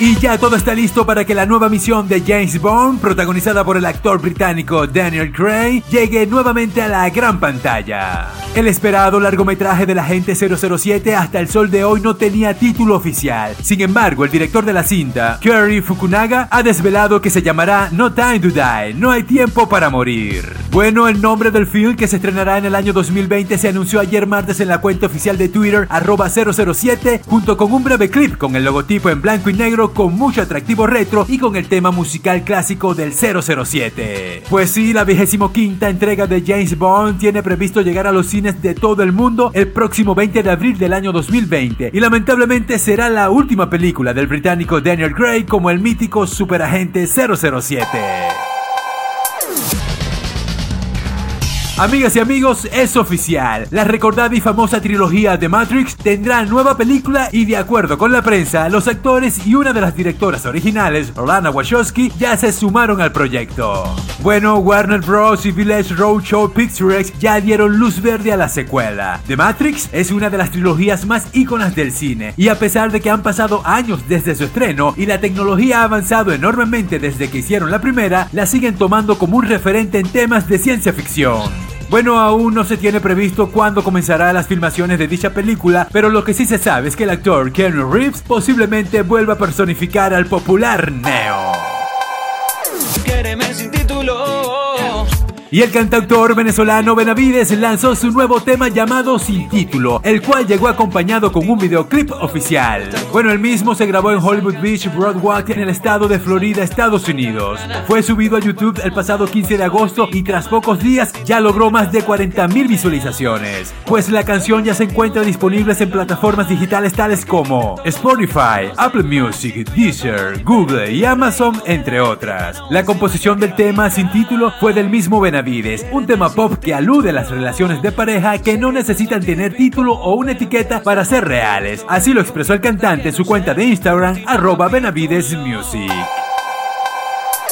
Y ya todo está listo para que la nueva misión de James Bond, protagonizada por el actor británico Daniel Craig, llegue nuevamente a la gran pantalla. El esperado largometraje del agente 007 hasta el sol de hoy no tenía título oficial. Sin embargo, el director de la cinta, Kerry Fukunaga, ha desvelado que se llamará No Time to Die, No hay tiempo para morir. Bueno, el nombre del film que se estrenará en el año 2020 se anunció ayer martes en la cuenta oficial de Twitter, arroba 007, junto con un breve clip con el logotipo en blanco y negro con mucho atractivo retro y con el tema musical clásico del 007. Pues sí, la vigésimo quinta entrega de James Bond tiene previsto llegar a los cines de todo el mundo el próximo 20 de abril del año 2020 y lamentablemente será la última película del británico Daniel Craig como el mítico superagente 007. Amigas y amigos, es oficial. La recordada y famosa trilogía de Matrix tendrá nueva película y de acuerdo con la prensa, los actores y una de las directoras originales, Lana Wachowski, ya se sumaron al proyecto. Bueno, Warner Bros. y Village Roadshow Pictures ya dieron luz verde a la secuela. The Matrix es una de las trilogías más íconas del cine y a pesar de que han pasado años desde su estreno y la tecnología ha avanzado enormemente desde que hicieron la primera, la siguen tomando como un referente en temas de ciencia ficción. Bueno, aún no se tiene previsto cuándo comenzará las filmaciones de dicha película, pero lo que sí se sabe es que el actor Keanu Reeves posiblemente vuelva a personificar al popular Neo. sin título. Y el cantautor venezolano Benavides lanzó su nuevo tema llamado Sin Título, el cual llegó acompañado con un videoclip oficial. Bueno, el mismo se grabó en Hollywood Beach, Broadwalk, en el estado de Florida, Estados Unidos. Fue subido a YouTube el pasado 15 de agosto y tras pocos días ya logró más de 40.000 visualizaciones. Pues la canción ya se encuentra disponible en plataformas digitales tales como Spotify, Apple Music, Deezer, Google y Amazon, entre otras. La composición del tema Sin Título fue del mismo Un tema pop que alude a las relaciones de pareja que no necesitan tener título o una etiqueta para ser reales. Así lo expresó el cantante en su cuenta de Instagram, arroba Benavides Music.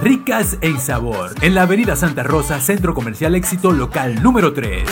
Ricas en sabor. En la Avenida Santa Rosa Centro Comercial Éxito Local número 3.